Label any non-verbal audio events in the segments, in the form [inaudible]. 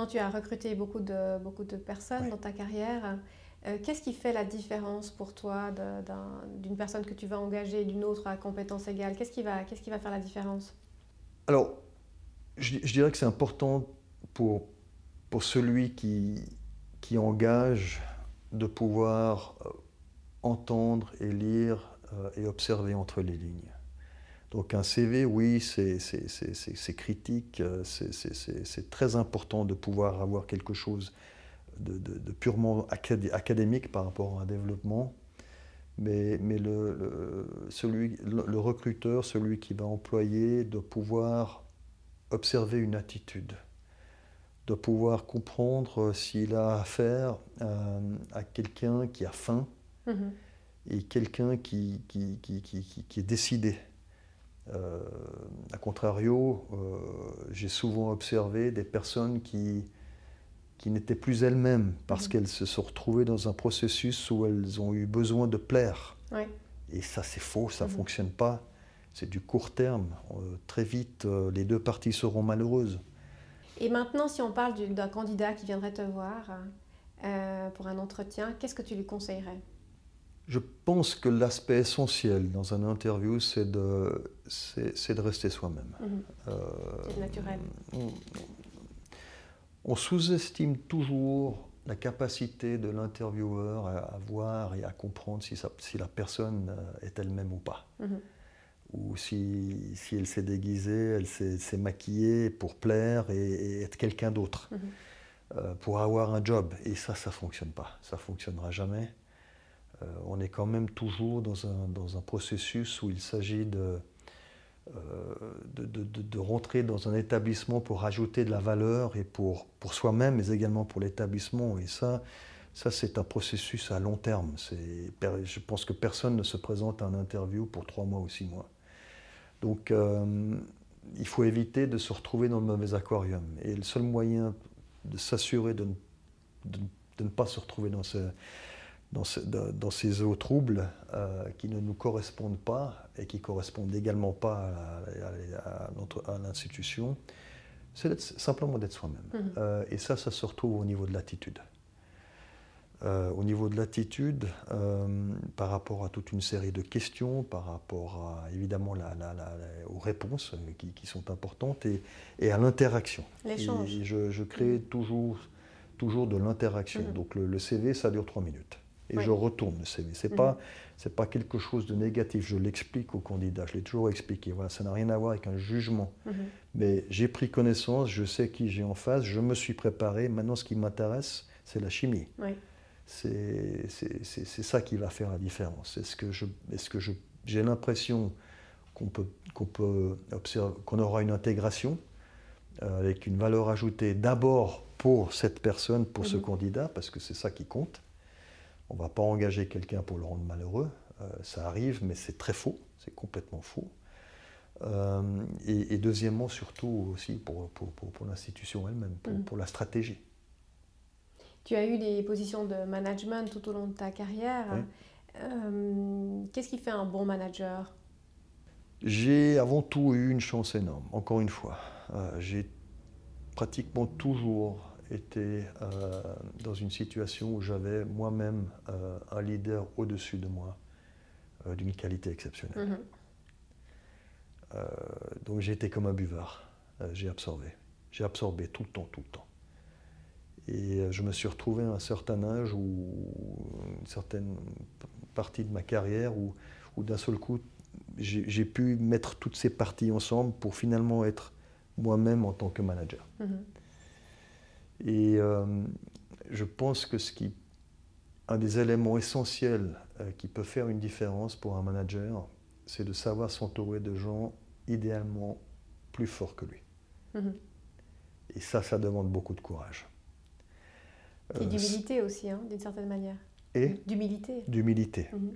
Maintenant, tu as recruté beaucoup de, beaucoup de personnes dans ta carrière. Euh, qu'est-ce qui fait la différence pour toi d'une personne que tu vas engager et d'une autre à compétence égale? Qu'est-ce qui, va, qu'est-ce qui va faire la différence? Alors, je, dirais que c'est important pour, pour celui qui, qui engage de pouvoir euh, entendre et lire euh, et observer entre les lignes. Donc un CV, oui, c'est critique, c'est très important de pouvoir avoir quelque chose de, purement académique par rapport à un développement. Mais, mais le, celui, le, recruteur, celui qui va employer, doit pouvoir observer une attitude, doit pouvoir comprendre s'il a affaire à, quelqu'un qui a faim mm-hmm. et quelqu'un qui, qui, qui, qui, est décidé. Euh, a contrario, euh, j'ai souvent observé des personnes qui, qui n'étaient plus elles-mêmes parce mhm. qu'elles se sont retrouvées dans un processus où elles ont eu besoin de plaire. Et ça, c'est faux, ça ne mhm. fonctionne pas. C'est du court terme. Euh, très vite, euh, les deux parties seront malheureuses. Et maintenant, si on parle d'un candidat qui viendrait te voir euh, pour un entretien, qu'est-ce que tu lui conseillerais? Je pense que l'aspect essentiel dans un interview, c'est de, c'est, de rester soi-même. Mhm. c'est naturel on sous-estime toujours la capacité de l'intervieweur à, voir et à comprendre si, la personne euh, est elle-même ou pas. Mhm. Ou si, elle s'est déguisée, elle s'est maquillée pour plaire et, être quelqu'un d'autre, mhm. euh, pour avoir un job. Et ça, ça ne fonctionne pas. Ça ne fonctionnera jamais. Euh, on est quand même toujours dans un processus où il s'agit de, euh, de, de, rentrer dans un établissement pour rajouter de la valeur et pour, pour soi-même, mais également pour l'établissement. Et ça, ça c'est un processus à long terme. Je pense que personne ne se présente à un interview pour trois mois ou six mois. Donc, euh, il faut éviter de se retrouver dans le mauvais aquarium. Et le seul moyen de s'assurer de, de, ne pas se retrouver dans ce, dans, ces eaux troubles euh, qui ne nous correspondent pas et qui correspondent également pas à, l'institution, c'est simplement d'être soi-même. Mhm. Euh, et ça, ça se retrouve au niveau de l'attitude. Euh, au niveau de l'attitude, par rapport à toute une série de questions, par rapport à évidemment aux réponses qui, sont importantes et, à l'interaction. L'échange. Je, je, crée mhm. toujours, toujours de l'interaction. Mhm. Donc le, le, CV, ça dure trois minutes et je retourne le CV. Ce n'est pas, mhm. pas quelque chose de négatif, je l'explique au candidat, je l'ai toujours expliqué. Voilà, ça n'a rien à voir avec un jugement. Mhm. Mais j'ai pris connaissance, je sais qui j'ai en face, je me suis préparé. Maintenant, ce qui m'intéresse, c'est la chimie. C'est ça qui va faire la différence. Est-ce que j'ai est que j'ai l'impression qu'on peut, qu'on peut observer, qu'on aura une intégration euh, avec une valeur ajoutée d'abord pour cette personne, pour ce mhm. candidat, parce que c'est ça qui compte. On ne va pas engager quelqu'un pour le rendre malheureux. Euh, ça arrive, mais c'est très faux, c'est complètement faux. Euh, et, deuxièmement, surtout aussi pour, pour, l'institution elle-même, mm. pour, la stratégie. Tu as eu des positions de management tout au long de ta carrière. Euh, qu'est-ce qui fait un bon manager? J'ai avant tout eu une chance énorme, encore une fois. J'ai pratiquement toujours était euh, dans une situation où j'avais moi-même euh, un leader au-dessus de moi euh, d'une qualité exceptionnelle. Mhm. donc j'ai été comme un buvard, j'ai absorbé. J'ai absorbé tout le temps, tout le temps. Et je me suis retrouvé à un certain âge ou une certaine partie de ma carrière où, d'un seul coup, j'ai pu mettre toutes ces parties ensemble pour finalement être moi-même en tant que manager. Mhm. Et euh, je pense que ce qui, un des éléments essentiels euh, qui peut faire une différence pour un manager, c'est de savoir s'entourer de gens idéalement plus forts que lui. Mhm. Et ça, ça demande beaucoup de courage. Et euh, d'humilité aussi, hein, d'une certaine manière. Et D'humilité. D'humilité. Mhm.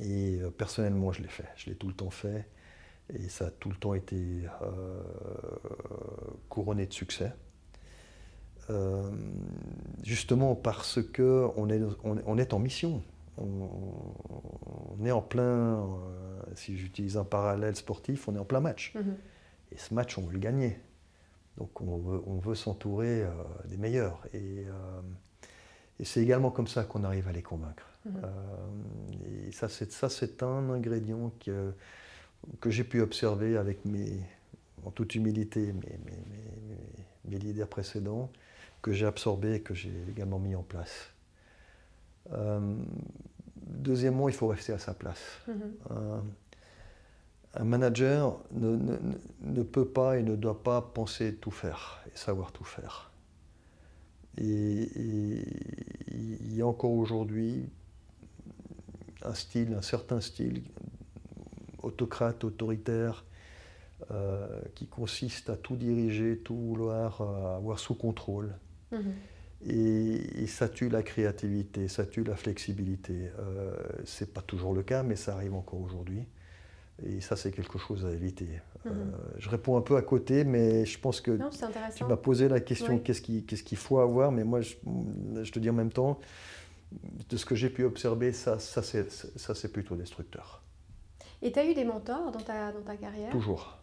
Et personnellement, je l'ai fait. Je l'ai tout le temps fait. Et ça a tout le temps été couronné de succès. Euh, justement parce qu'on est, on, est en mission. On, est en plein, euh, si j'utilise un parallèle sportif, on est en plein match. Mhm. Et ce match, on veut le gagner. Donc on veut, s'entourer des meilleurs. Et, c'est également comme ça qu'on arrive à les convaincre. Mhm. et ça, c'est un ingrédient que, que j'ai pu observer avec mes, en toute humilité mes, mes, leaders précédents, que j'ai absorbés et que j'ai également mis en place. Euh, deuxièmement, il faut rester à sa place. Mm-hmm. un, manager ne, ne, ne, peut pas et ne doit pas penser tout faire et savoir tout faire. Et, il y a encore aujourd'hui un style, un certain style autocrate, autoritaire, euh, qui consiste à tout diriger, tout vouloir euh, avoir sous contrôle. Mhm. Et, ça tue la créativité, ça tue la flexibilité. Euh, Ce n'est pas toujours le cas, mais ça arrive encore aujourd'hui. Et ça, c'est quelque chose à éviter. Mhm. je réponds un peu à côté, mais je pense que tu m'as posé la question qu'est-ce qu'il faut avoir Mais moi, je, te dis en même temps, de ce que j'ai pu observer, ça, ça c'est plutôt destructeur. Et tu as eu des mentors dans ta, dans ta carrière? Toujours.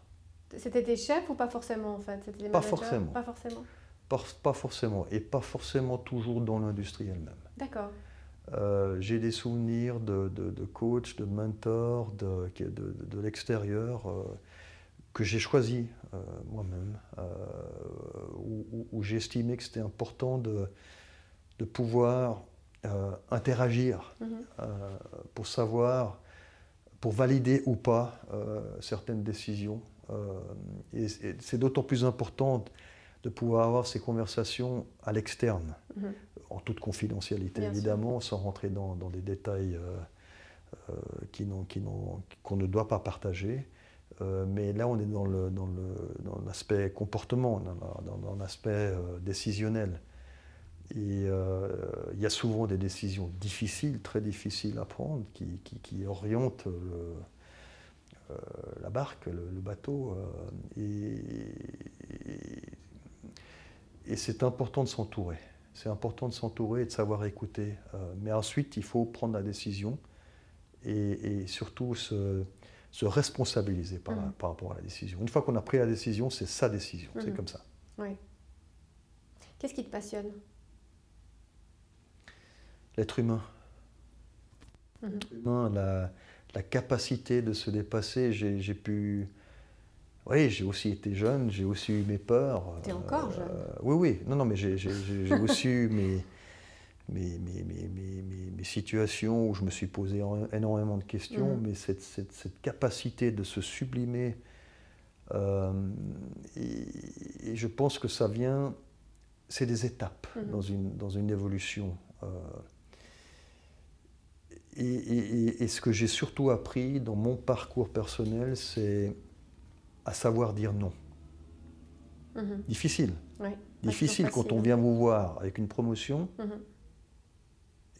C'était tes chefs ou pas forcément en fait? Des Pas forcément. Pas forcément. Pas, forcément. Et pas forcément toujours dans l'industrie elle-même. D'accord. Euh, j'ai des souvenirs de, de, de coachs, de mentors, de, de, de l'extérieur euh, que j'ai choisi euh, moi-même, où, où, j'ai estimé que c'était important de, de pouvoir interagir mhm. pour savoir, pour valider ou pas certaines décisions euh, et, c'est d'autant plus important de pouvoir avoir ces conversations à l'externe, mhm. en toute confidentialité évidemment, sans rentrer dans, des détails euh, euh, qu'on ne doit pas partager. mais là, on est dans l'aspect dans comportement, dans l'aspect décisionnel. Et il y a souvent des décisions difficiles, très difficiles à prendre, qui, qui orientent le, euh, la barque, le, bateau. Euh, et, et, c'est important de s'entourer. C'est important de s'entourer et de savoir écouter. Euh, mais ensuite, il faut prendre la décision et, surtout se, se responsabiliser par, mmh. par, rapport à la décision. Une fois qu'on a pris la décision, c'est sa décision. C'est mmh. comme ça. Oui. Qu'est-ce qui te passionne? L'être humain. Mmh. L'être humain, la, la capacité de se dépasser. J'ai pu. Oui, j'ai aussi été jeune, j'ai aussi eu mes peurs. Tu es encore jeune Oui, oui. Non, non, mais j'ai [laughs] aussi eu mes, mes, mes, mes, situations où je me suis posé énormément de questions, mm. mais cette, cette, cette, capacité de se sublimer, euh, et, je pense que ça vient. C'est des étapes mm. dans, une, dans une évolution. Euh, et, ce que j'ai surtout appris dans mon parcours personnel, c'est à savoir dire non. Mhm. Difficile. Difficile quand on vient vous voir avec une promotion mhm.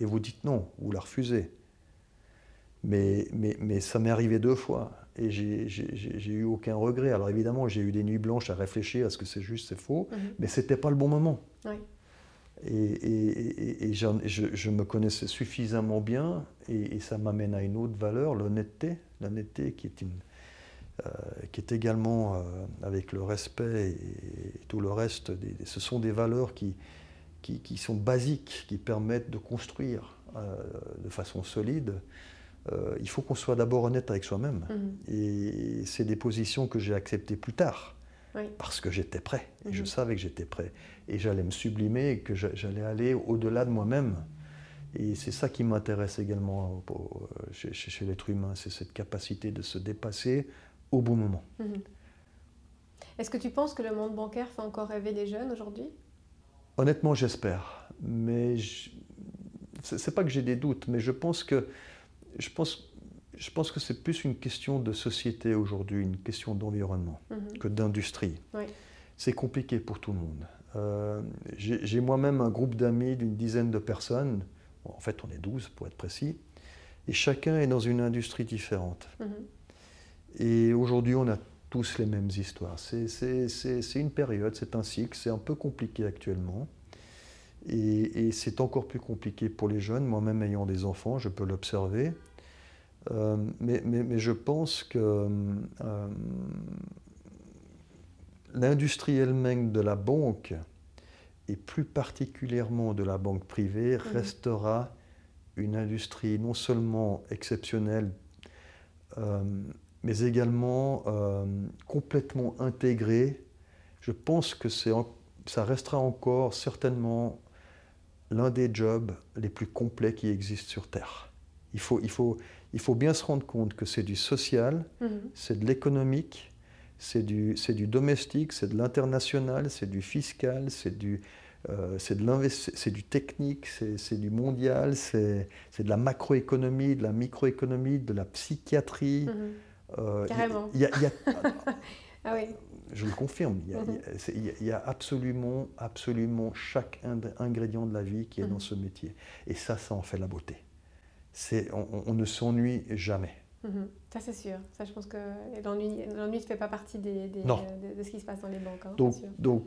et vous dites non, vous la refusez. Mais, mais, mais ça m'est arrivé deux fois et j'ai eu aucun regret. Alors évidemment, j'ai eu des nuits blanches à réfléchir à ce que c'est juste, c'est faux, mhm. mais ce n'était pas le bon moment. Et, je, me connaissais suffisamment bien, et, ça m'amène à une autre valeur, l'honnêteté, l'honnêteté qui est une, qui est également euh, avec le respect et, tout le reste. ce sont des valeurs qui, qui, sont basiques, qui permettent de construire euh, de façon solide. il faut qu'on soit d'abord honnête avec soi-même. Mmh. Et c'est des positions que j'ai acceptées plus tard parce que j'étais prêt. Et je mhm. savais que j'étais prêt. Et j'allais me sublimer, et que j'allais aller au-delà de moi-même. Et c'est ça qui m'intéresse également euh, chez, l'être humain, c'est cette capacité de se dépasser au bon moment. Mhm. Est-ce que tu penses que le monde bancaire fait encore rêver les jeunes aujourd'hui? Honnêtement, j'espère. Mais ce c'est pas que j'ai des doutes, mais je pense que je pense je pense que c'est plus une question de société aujourd'hui, une question d'environnement mhm. que d'industrie. C'est compliqué pour tout le monde. Euh, j'ai moi-même un groupe d'amis d'une dizaine de personnes, en fait on est 12 pour être précis, et chacun est dans une industrie différente. Mhm. Et aujourd'hui on a tous les mêmes histoires. C'est une période, c'est un cycle, c'est un peu compliqué actuellement. Et, et c'est encore plus compliqué pour les jeunes, moi-même ayant des enfants, je peux l'observer. Euh, mais, mais, mais, je pense que euh, l'industrie elle-même de la banque, et plus particulièrement de la banque privée, restera une industrie non seulement exceptionnelle, euh, mais également euh, complètement intégrée. Je pense que ça restera encore certainement l'un des jobs les plus complets qui existent sur Terre. Il faut, il faut, il faut bien se rendre compte que c'est du social, mhm. c'est de l'économique, c'est du, du domestique, c'est de l'international, c'est du fiscal, c'est du, euh, c'est du technique, c'est du mondial, c'est de la macroéconomie, de la microéconomie, de la psychiatrie. Mhm. Euh, Carrément. [laughs] ah oui. Je le confirme, il y, a, il, y a, absolument, absolument chaque ingrédient de la vie qui est dans mhm. ce métier. Et ça, ça en fait la beauté. On, on, ne s'ennuie jamais. Mhm. Ça, c'est sûr. Ça, je pense que l'ennui ne fait pas partie des, des, de, de, ce qui se passe dans les banques. Hein, donc, donc,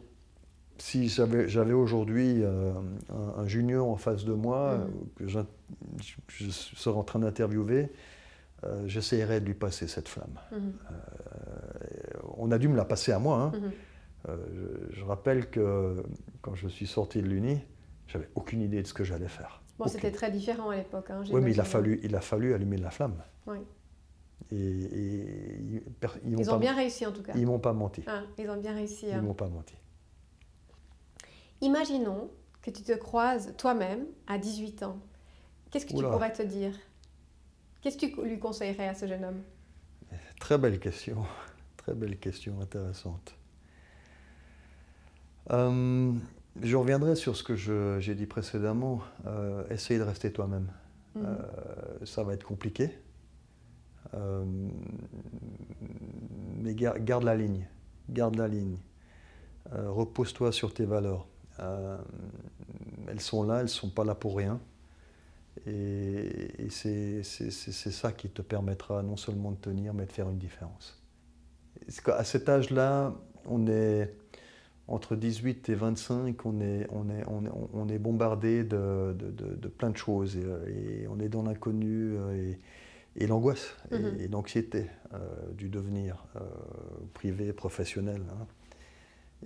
si j'avais aujourd'hui euh, un, junior en face de moi, mm. que je, serais en train d'interviewer, euh, j'essayerais de lui passer cette flamme. Mm. Euh, on a dû me la passer à moi. Hein. Mm-hmm. Je, rappelle que quand je suis sorti de l'Uni, j'avais aucune idée de ce que j'allais faire. Bon, c'était très différent à l'époque. Hein, oui, mais il a, fallu, il a fallu allumer la flamme. Oui. Et, ils, ont, bien réussi en tout cas. Ils m'ont pas menti. Ah, ils ont bien réussi. Ils m'ont pas menti. Imaginons que tu te croises toi-même à 18 ans. Qu'est-ce que tu pourrais te dire? Qu'est-ce que tu lui conseillerais à ce jeune homme? Très belle question, [laughs] très belle question, intéressante. Euh, je reviendrai sur ce que j'ai dit précédemment. Euh, essaye de rester toi-même. Mhm. Euh, ça va être compliqué. mais garde la ligne. Garde la ligne. Repose-toi sur tes valeurs. Euh, elles sont là, elles ne sont pas là pour rien. Et, c'est ça qui te permettra non seulement de tenir, mais de faire une différence. À cet âge-là, on est entre 18 et 25, on est, on est, on est, bombardé de, de, plein de choses et, on est dans l'inconnu et, et l'angoisse et, mm-hmm. l'anxiété euh, du devenir euh, privé, professionnel. Hein.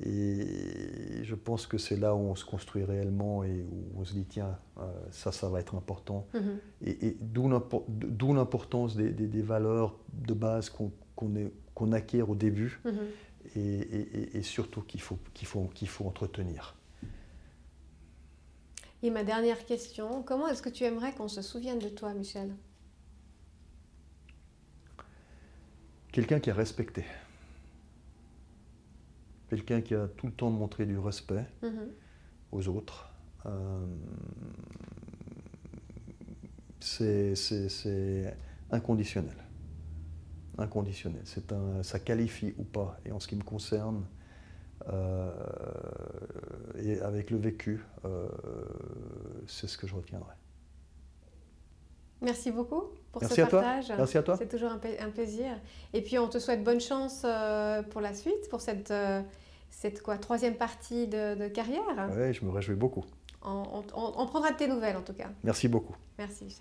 Et je pense que c'est là où on se construit réellement et où on se dit, tiens, euh, ça, ça va être important. Mhm. Et, d'où l'importance des, valeurs de base qu'on acquiert au début mhm. et, surtout qu'il faut, qu'il faut, qu'il faut entretenir. Et ma dernière question, comment est-ce que tu aimerais qu'on se souvienne de toi, Michel? Quelqu'un qui est respecté quelqu'un qui a tout le temps montré du respect mhm. aux autres. Euh, c'est inconditionnel. Inconditionnel. Un, ça qualifie ou pas. Et en ce qui me concerne, euh, et avec le vécu, euh, c'est ce que je retiendrai. Merci beaucoup pour ce partage. Merci à toi. C'est toujours un, plaisir. Et puis on te souhaite bonne chance euh, pour la suite, pour cette, euh, cette quoi, troisième partie de, carrière. Oui, je me réjouis beaucoup. On, on, prendra de tes nouvelles en tout cas. Merci beaucoup. Merci.